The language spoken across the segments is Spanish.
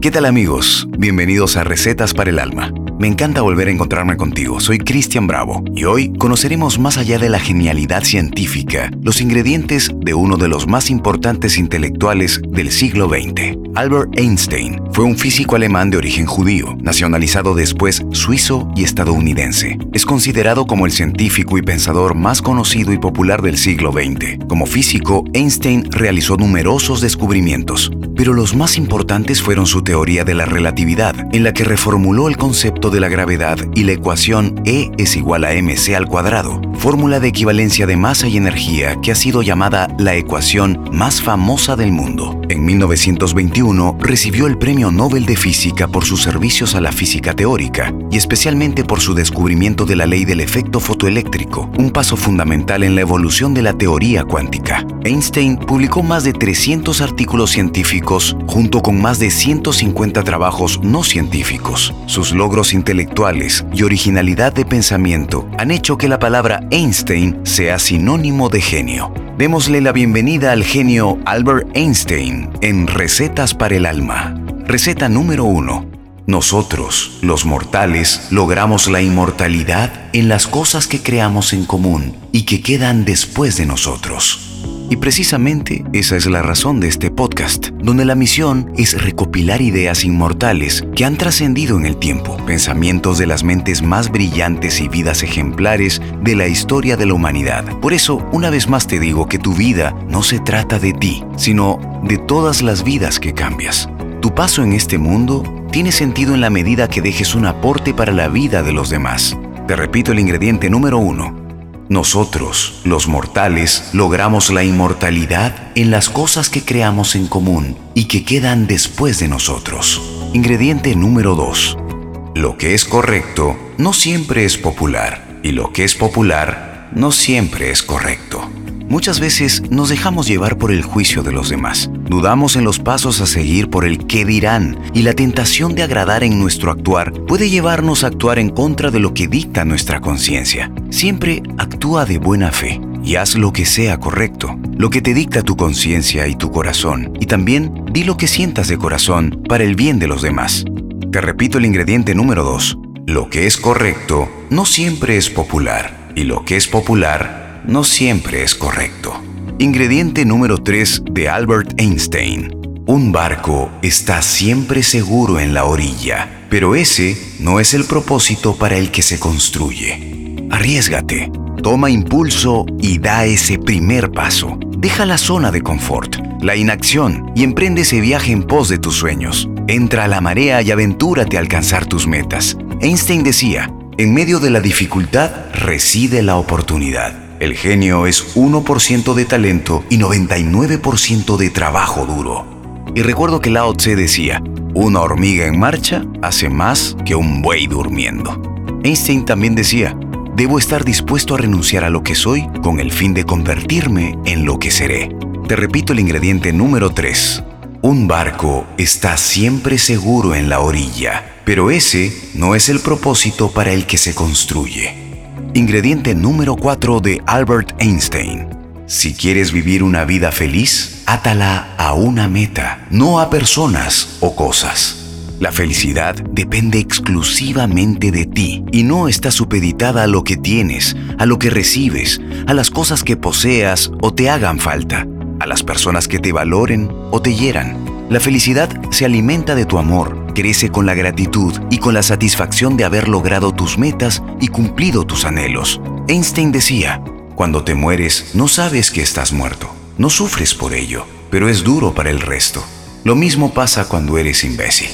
¿Qué tal amigos? Bienvenidos a Recetas para el Alma. Me encanta volver a encontrarme contigo. Soy Cristian Bravo y hoy conoceremos más allá de la genialidad científica los ingredientes de uno de los más importantes intelectuales del siglo XX. Albert Einstein fue un físico alemán de origen judío, nacionalizado después suizo y estadounidense. Es considerado como el científico y pensador más conocido y popular del siglo XX. Como físico, Einstein realizó numerosos descubrimientos, pero los más importantes fueron su teoría de la relatividad, en la que reformuló el concepto de la gravedad y la ecuación E es igual a mc al cuadrado, fórmula de equivalencia de masa y energía que ha sido llamada la ecuación más famosa del mundo. En 1921 recibió el Premio Nobel de Física por sus servicios a la física teórica y especialmente por su descubrimiento de la ley del efecto fotoeléctrico, un paso fundamental en la evolución de la teoría cuántica. Einstein publicó más de 300 artículos científicos junto con más de 150 trabajos no científicos. Sus logros intelectuales y originalidad de pensamiento han hecho que la palabra Einstein sea sinónimo de genio. Démosle la bienvenida al genio Albert Einstein en Recetas para el Alma. Receta número 1. Nosotros, los mortales, logramos la inmortalidad en las cosas que creamos en común y que quedan después de nosotros. Y precisamente esa es la razón de este podcast, donde la misión es recopilar ideas inmortales que han trascendido en el tiempo, pensamientos de las mentes más brillantes y vidas ejemplares de la historia de la humanidad. Por eso, una vez más te digo que tu vida no se trata de ti, sino de todas las vidas que cambias. Tu paso en este mundo tiene sentido en la medida que dejes un aporte para la vida de los demás. Te repito el ingrediente número uno nosotros, los mortales, logramos la inmortalidad en las cosas que creamos en común y que quedan después de nosotros. Ingrediente número 2. Lo que es correcto no siempre es popular y lo que es popular no siempre es correcto. Muchas veces nos dejamos llevar por el juicio de los demás. Dudamos en los pasos a seguir por el qué dirán y la tentación de agradar en nuestro actuar puede llevarnos a actuar en contra de lo que dicta nuestra conciencia. Siempre actúa de buena fe y haz lo que sea correcto, lo que te dicta tu conciencia y tu corazón. Y también di lo que sientas de corazón para el bien de los demás. Te repito el ingrediente número 2. Lo que es correcto no siempre es popular y lo que es popular no siempre es correcto. Ingrediente número 3 de Albert Einstein. Un barco está siempre seguro en la orilla, pero ese no es el propósito para el que se construye. Arriesgate, toma impulso y da ese primer paso. Deja la zona de confort, la inacción y emprende ese viaje en pos de tus sueños. Entra a la marea y aventúrate a alcanzar tus metas. Einstein decía, en medio de la dificultad reside la oportunidad. El genio es 1% de talento y 99% de trabajo duro. Y recuerdo que Lao Tse decía, una hormiga en marcha hace más que un buey durmiendo. Einstein también decía, debo estar dispuesto a renunciar a lo que soy con el fin de convertirme en lo que seré. Te repito el ingrediente número 3. Un barco está siempre seguro en la orilla, pero ese no es el propósito para el que se construye. Ingrediente número 4 de Albert Einstein. Si quieres vivir una vida feliz, átala a una meta, no a personas o cosas. La felicidad depende exclusivamente de ti y no está supeditada a lo que tienes, a lo que recibes, a las cosas que poseas o te hagan falta, a las personas que te valoren o te hieran. La felicidad se alimenta de tu amor, crece con la gratitud y con la satisfacción de haber logrado tus metas y cumplido tus anhelos. Einstein decía, cuando te mueres no sabes que estás muerto, no sufres por ello, pero es duro para el resto. Lo mismo pasa cuando eres imbécil.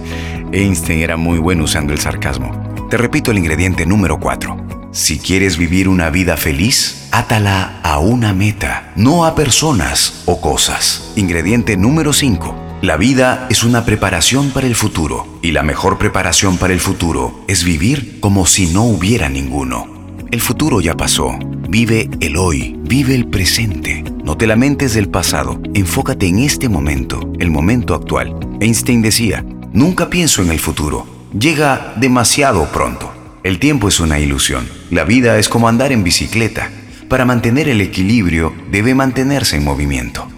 Einstein era muy bueno usando el sarcasmo. Te repito el ingrediente número 4. Si quieres vivir una vida feliz, átala a una meta, no a personas o cosas. Ingrediente número 5 la vida es una preparación para el futuro y la mejor preparación para el futuro es vivir como si no hubiera ninguno. El futuro ya pasó. Vive el hoy, vive el presente. No te lamentes del pasado, enfócate en este momento, el momento actual. Einstein decía, nunca pienso en el futuro, llega demasiado pronto. El tiempo es una ilusión, la vida es como andar en bicicleta. Para mantener el equilibrio debe mantenerse en movimiento.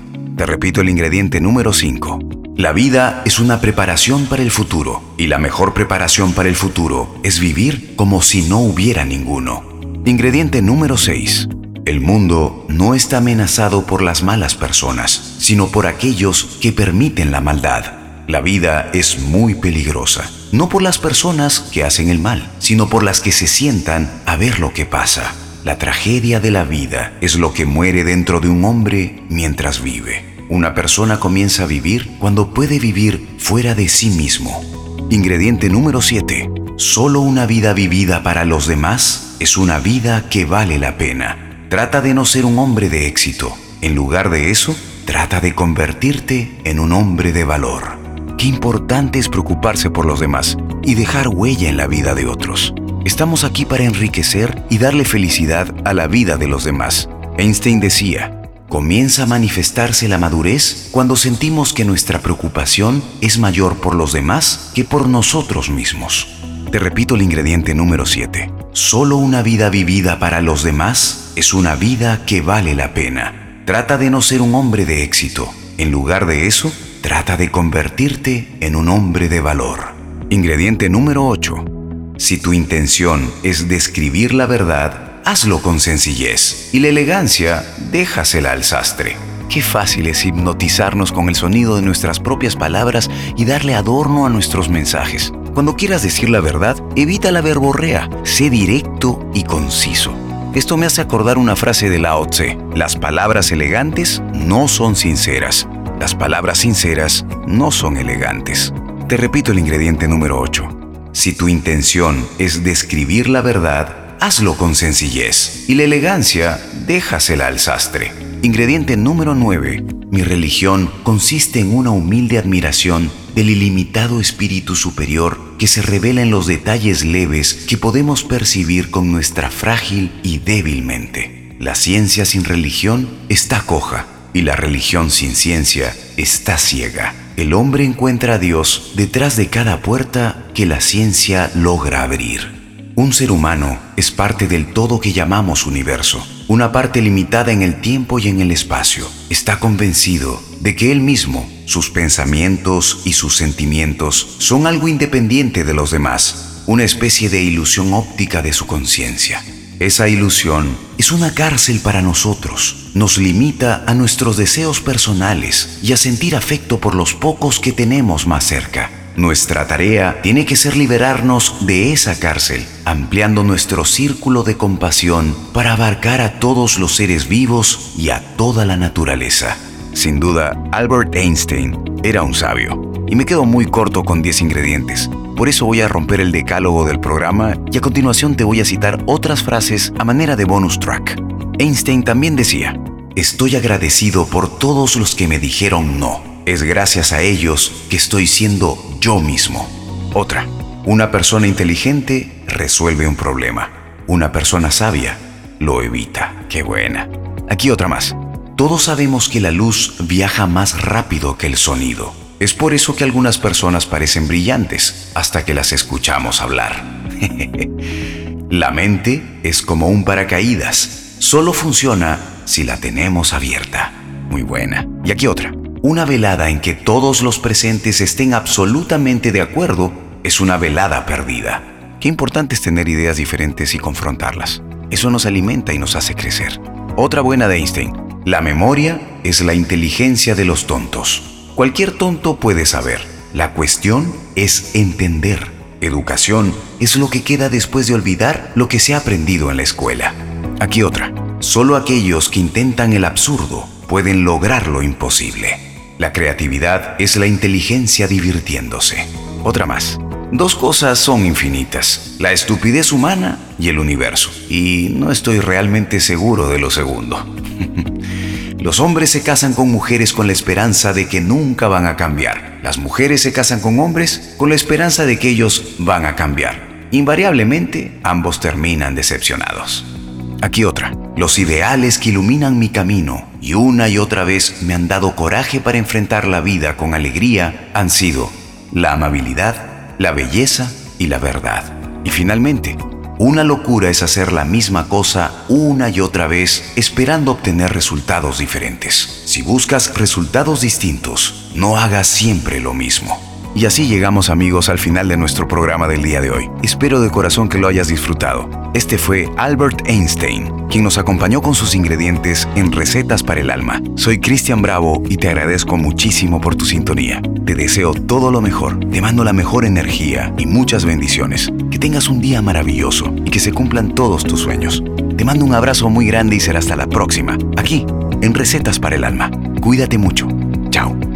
Te repito el ingrediente número 5. La vida es una preparación para el futuro y la mejor preparación para el futuro es vivir como si no hubiera ninguno. Ingrediente número 6. El mundo no está amenazado por las malas personas, sino por aquellos que permiten la maldad. La vida es muy peligrosa, no por las personas que hacen el mal, sino por las que se sientan a ver lo que pasa. La tragedia de la vida es lo que muere dentro de un hombre mientras vive. Una persona comienza a vivir cuando puede vivir fuera de sí mismo. Ingrediente número 7. Solo una vida vivida para los demás es una vida que vale la pena. Trata de no ser un hombre de éxito. En lugar de eso, trata de convertirte en un hombre de valor. Qué importante es preocuparse por los demás y dejar huella en la vida de otros. Estamos aquí para enriquecer y darle felicidad a la vida de los demás. Einstein decía, Comienza a manifestarse la madurez cuando sentimos que nuestra preocupación es mayor por los demás que por nosotros mismos. Te repito el ingrediente número 7. Solo una vida vivida para los demás es una vida que vale la pena. Trata de no ser un hombre de éxito. En lugar de eso, trata de convertirte en un hombre de valor. Ingrediente número 8. Si tu intención es describir la verdad, hazlo con sencillez y la elegancia déjasela al sastre. Qué fácil es hipnotizarnos con el sonido de nuestras propias palabras y darle adorno a nuestros mensajes. Cuando quieras decir la verdad, evita la verborrea, sé directo y conciso. Esto me hace acordar una frase de Lao Tse. Las palabras elegantes no son sinceras. Las palabras sinceras no son elegantes. Te repito el ingrediente número 8. Si tu intención es describir la verdad, hazlo con sencillez y la elegancia déjasela al sastre. Ingrediente número 9. Mi religión consiste en una humilde admiración del ilimitado espíritu superior que se revela en los detalles leves que podemos percibir con nuestra frágil y débil mente. La ciencia sin religión está coja y la religión sin ciencia está ciega. El hombre encuentra a Dios detrás de cada puerta que la ciencia logra abrir. Un ser humano es parte del todo que llamamos universo, una parte limitada en el tiempo y en el espacio. Está convencido de que él mismo, sus pensamientos y sus sentimientos son algo independiente de los demás, una especie de ilusión óptica de su conciencia. Esa ilusión es una cárcel para nosotros, nos limita a nuestros deseos personales y a sentir afecto por los pocos que tenemos más cerca. Nuestra tarea tiene que ser liberarnos de esa cárcel, ampliando nuestro círculo de compasión para abarcar a todos los seres vivos y a toda la naturaleza. Sin duda, Albert Einstein era un sabio, y me quedo muy corto con 10 ingredientes. Por eso voy a romper el decálogo del programa y a continuación te voy a citar otras frases a manera de bonus track. Einstein también decía, estoy agradecido por todos los que me dijeron no. Es gracias a ellos que estoy siendo yo mismo. Otra, una persona inteligente resuelve un problema. Una persona sabia lo evita. Qué buena. Aquí otra más. Todos sabemos que la luz viaja más rápido que el sonido. Es por eso que algunas personas parecen brillantes hasta que las escuchamos hablar. la mente es como un paracaídas. Solo funciona si la tenemos abierta. Muy buena. Y aquí otra. Una velada en que todos los presentes estén absolutamente de acuerdo es una velada perdida. Qué importante es tener ideas diferentes y confrontarlas. Eso nos alimenta y nos hace crecer. Otra buena de Einstein. La memoria es la inteligencia de los tontos. Cualquier tonto puede saber. La cuestión es entender. Educación es lo que queda después de olvidar lo que se ha aprendido en la escuela. Aquí otra. Solo aquellos que intentan el absurdo pueden lograr lo imposible. La creatividad es la inteligencia divirtiéndose. Otra más. Dos cosas son infinitas, la estupidez humana y el universo. Y no estoy realmente seguro de lo segundo. Los hombres se casan con mujeres con la esperanza de que nunca van a cambiar. Las mujeres se casan con hombres con la esperanza de que ellos van a cambiar. Invariablemente, ambos terminan decepcionados. Aquí otra. Los ideales que iluminan mi camino y una y otra vez me han dado coraje para enfrentar la vida con alegría han sido la amabilidad, la belleza y la verdad. Y finalmente, una locura es hacer la misma cosa una y otra vez esperando obtener resultados diferentes. Si buscas resultados distintos, no hagas siempre lo mismo. Y así llegamos amigos al final de nuestro programa del día de hoy. Espero de corazón que lo hayas disfrutado. Este fue Albert Einstein, quien nos acompañó con sus ingredientes en Recetas para el Alma. Soy Cristian Bravo y te agradezco muchísimo por tu sintonía. Te deseo todo lo mejor, te mando la mejor energía y muchas bendiciones. Que tengas un día maravilloso y que se cumplan todos tus sueños. Te mando un abrazo muy grande y será hasta la próxima, aquí, en Recetas para el Alma. Cuídate mucho. Chao.